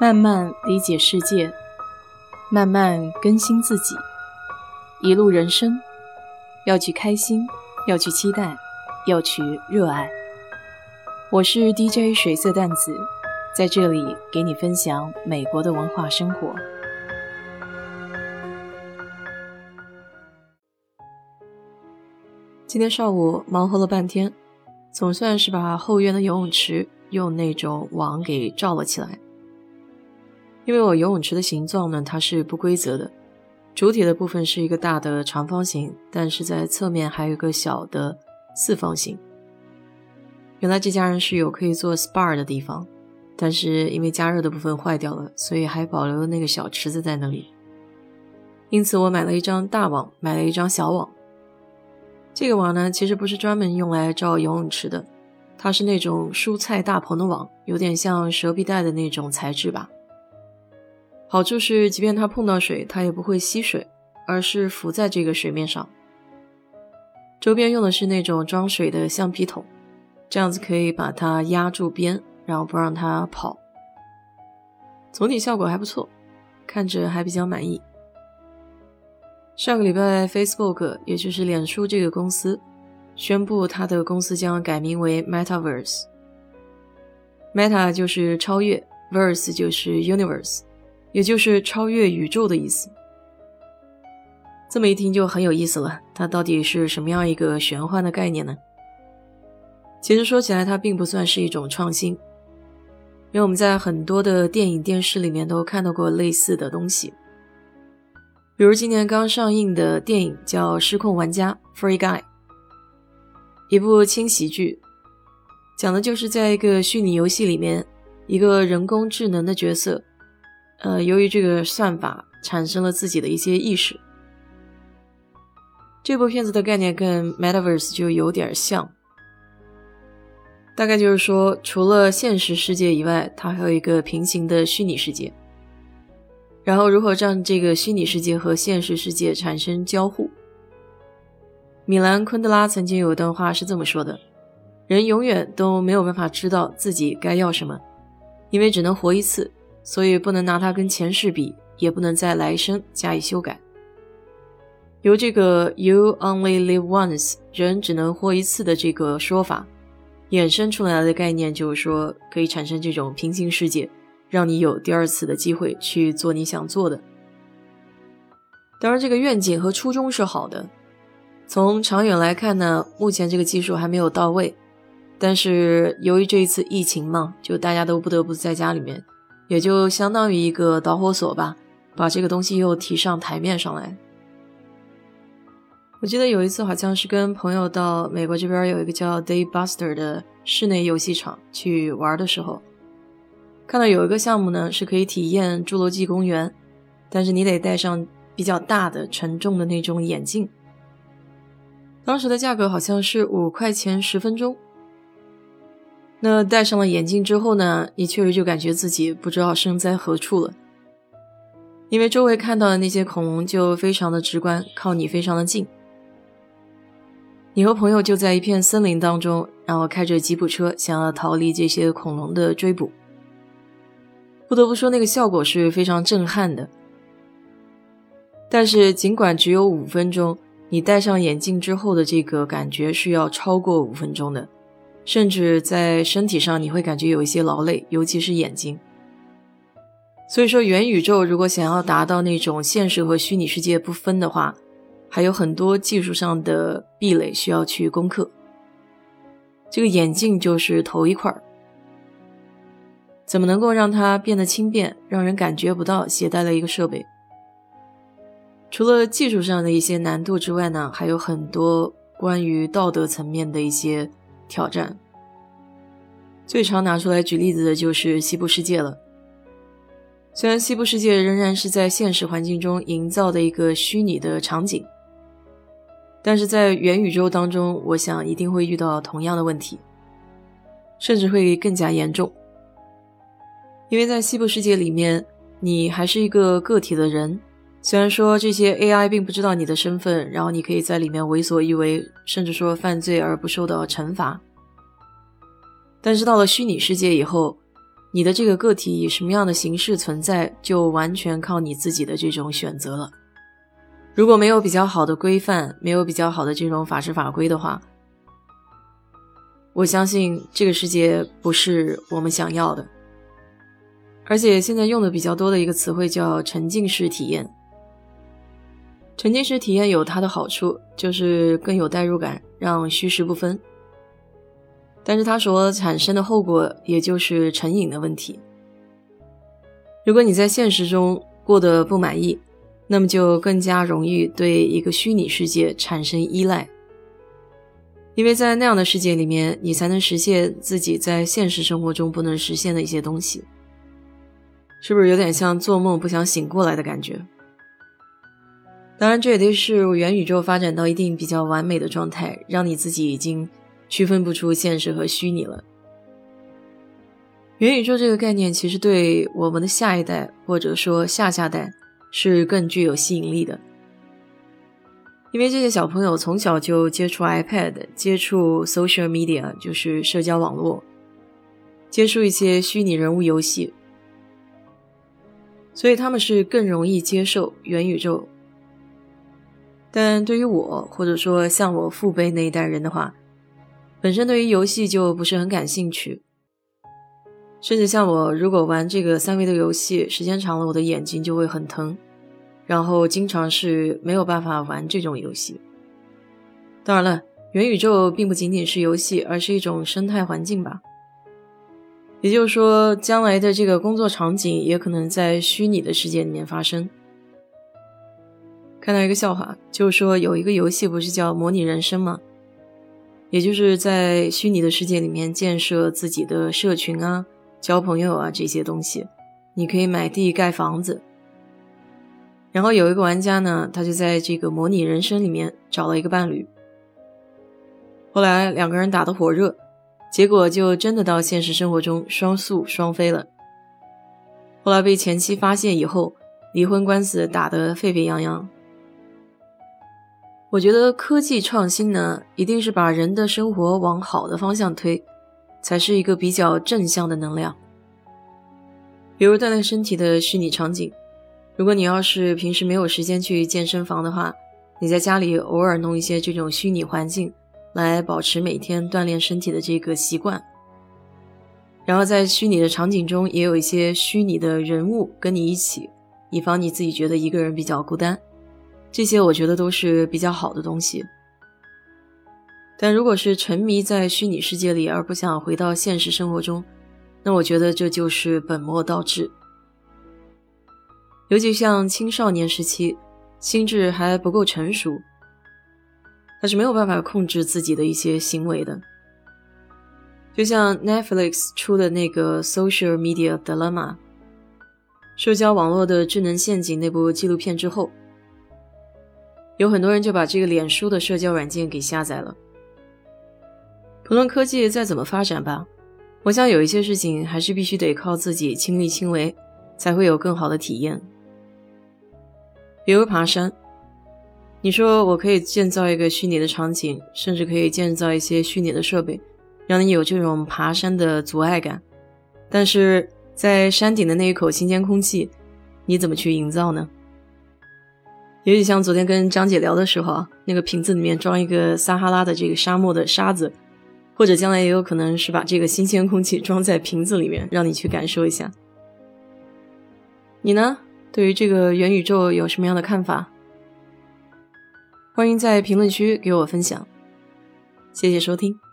慢慢理解世界，慢慢更新自己，一路人生，要去开心，要去期待，要去热爱。我是 DJ 水色淡子，在这里给你分享美国的文化生活。今天上午忙活了半天，总算是把后院的游泳池用那种网给罩了起来。因为我游泳池的形状呢，它是不规则的，主体的部分是一个大的长方形，但是在侧面还有一个小的四方形。原来这家人是有可以做 SPA 的地方，但是因为加热的部分坏掉了，所以还保留了那个小池子在那里。因此我买了一张大网，买了一张小网。这个网呢，其实不是专门用来罩游泳池的，它是那种蔬菜大棚的网，有点像蛇皮袋的那种材质吧。好处是，即便它碰到水，它也不会吸水，而是浮在这个水面上。周边用的是那种装水的橡皮桶，这样子可以把它压住边，然后不让它跑。总体效果还不错，看着还比较满意。上个礼拜，Facebook 也就是脸书这个公司宣布，它的公司将改名为 Metaverse。Meta 就是超越，Verse 就是 Universe。也就是超越宇宙的意思。这么一听就很有意思了，它到底是什么样一个玄幻的概念呢？其实说起来，它并不算是一种创新，因为我们在很多的电影、电视里面都看到过类似的东西。比如今年刚上映的电影叫《失控玩家》（Free Guy），一部轻喜剧，讲的就是在一个虚拟游戏里面，一个人工智能的角色。呃，由于这个算法产生了自己的一些意识，这部片子的概念跟 Metaverse 就有点像，大概就是说，除了现实世界以外，它还有一个平行的虚拟世界，然后如何让这个虚拟世界和现实世界产生交互？米兰昆德拉曾经有一段话是这么说的：“人永远都没有办法知道自己该要什么，因为只能活一次。”所以不能拿它跟前世比，也不能在来生加以修改。由这个 “you only live once”，人只能活一次的这个说法，衍生出来的概念就是说，可以产生这种平行世界，让你有第二次的机会去做你想做的。当然，这个愿景和初衷是好的。从长远来看呢，目前这个技术还没有到位。但是由于这一次疫情嘛，就大家都不得不在家里面。也就相当于一个导火索吧，把这个东西又提上台面上来。我记得有一次好像是跟朋友到美国这边有一个叫 Daybuster 的室内游戏场去玩的时候，看到有一个项目呢是可以体验侏罗纪公园，但是你得戴上比较大的沉重的那种眼镜，当时的价格好像是五块钱十分钟。那戴上了眼镜之后呢？你确实就感觉自己不知道身在何处了，因为周围看到的那些恐龙就非常的直观，靠你非常的近。你和朋友就在一片森林当中，然后开着吉普车想要逃离这些恐龙的追捕。不得不说，那个效果是非常震撼的。但是尽管只有五分钟，你戴上眼镜之后的这个感觉是要超过五分钟的。甚至在身体上，你会感觉有一些劳累，尤其是眼睛。所以说，元宇宙如果想要达到那种现实和虚拟世界不分的话，还有很多技术上的壁垒需要去攻克。这个眼镜就是头一块儿，怎么能够让它变得轻便，让人感觉不到携带了一个设备？除了技术上的一些难度之外呢，还有很多关于道德层面的一些。挑战最常拿出来举例子的就是西部世界了。虽然西部世界仍然是在现实环境中营造的一个虚拟的场景，但是在元宇宙当中，我想一定会遇到同样的问题，甚至会更加严重。因为在西部世界里面，你还是一个个体的人。虽然说这些 AI 并不知道你的身份，然后你可以在里面为所欲为，甚至说犯罪而不受到惩罚，但是到了虚拟世界以后，你的这个个体以什么样的形式存在，就完全靠你自己的这种选择了。如果没有比较好的规范，没有比较好的这种法制法规的话，我相信这个世界不是我们想要的。而且现在用的比较多的一个词汇叫沉浸式体验。沉浸式体验有它的好处，就是更有代入感，让虚实不分。但是它所产生的后果，也就是成瘾的问题。如果你在现实中过得不满意，那么就更加容易对一个虚拟世界产生依赖，因为在那样的世界里面，你才能实现自己在现实生活中不能实现的一些东西。是不是有点像做梦不想醒过来的感觉？当然，这也得是元宇宙发展到一定比较完美的状态，让你自己已经区分不出现实和虚拟了。元宇宙这个概念，其实对我们的下一代或者说下下代。是更具有吸引力的，因为这些小朋友从小就接触 iPad，接触 social media，就是社交网络，接触一些虚拟人物游戏，所以他们是更容易接受元宇宙。但对于我，或者说像我父辈那一代人的话，本身对于游戏就不是很感兴趣。甚至像我，如果玩这个三维的游戏，时间长了，我的眼睛就会很疼，然后经常是没有办法玩这种游戏。当然了，元宇宙并不仅仅是游戏，而是一种生态环境吧。也就是说，将来的这个工作场景也可能在虚拟的世界里面发生。看到一个笑话，就是说有一个游戏不是叫模拟人生吗？也就是在虚拟的世界里面建设自己的社群啊。交朋友啊，这些东西，你可以买地盖房子。然后有一个玩家呢，他就在这个模拟人生里面找了一个伴侣。后来两个人打得火热，结果就真的到现实生活中双宿双飞了。后来被前妻发现以后，离婚官司打得沸沸扬扬。我觉得科技创新呢，一定是把人的生活往好的方向推。才是一个比较正向的能量。比如锻炼身体的虚拟场景，如果你要是平时没有时间去健身房的话，你在家里偶尔弄一些这种虚拟环境，来保持每天锻炼身体的这个习惯。然后在虚拟的场景中也有一些虚拟的人物跟你一起，以防你自己觉得一个人比较孤单。这些我觉得都是比较好的东西。但如果是沉迷在虚拟世界里而不想回到现实生活中，那我觉得这就是本末倒置。尤其像青少年时期，心智还不够成熟，他是没有办法控制自己的一些行为的。就像 Netflix 出的那个《Social Media Dilemma》社交网络的智能陷阱那部纪录片之后，有很多人就把这个脸书的社交软件给下载了。不论科技再怎么发展吧，我想有一些事情还是必须得靠自己亲力亲为，才会有更好的体验。比如爬山，你说我可以建造一个虚拟的场景，甚至可以建造一些虚拟的设备，让你有这种爬山的阻碍感。但是在山顶的那一口新鲜空气，你怎么去营造呢？尤其像昨天跟张姐聊的时候啊，那个瓶子里面装一个撒哈拉的这个沙漠的沙子。或者将来也有可能是把这个新鲜空气装在瓶子里面，让你去感受一下。你呢？对于这个元宇宙有什么样的看法？欢迎在评论区给我分享。谢谢收听。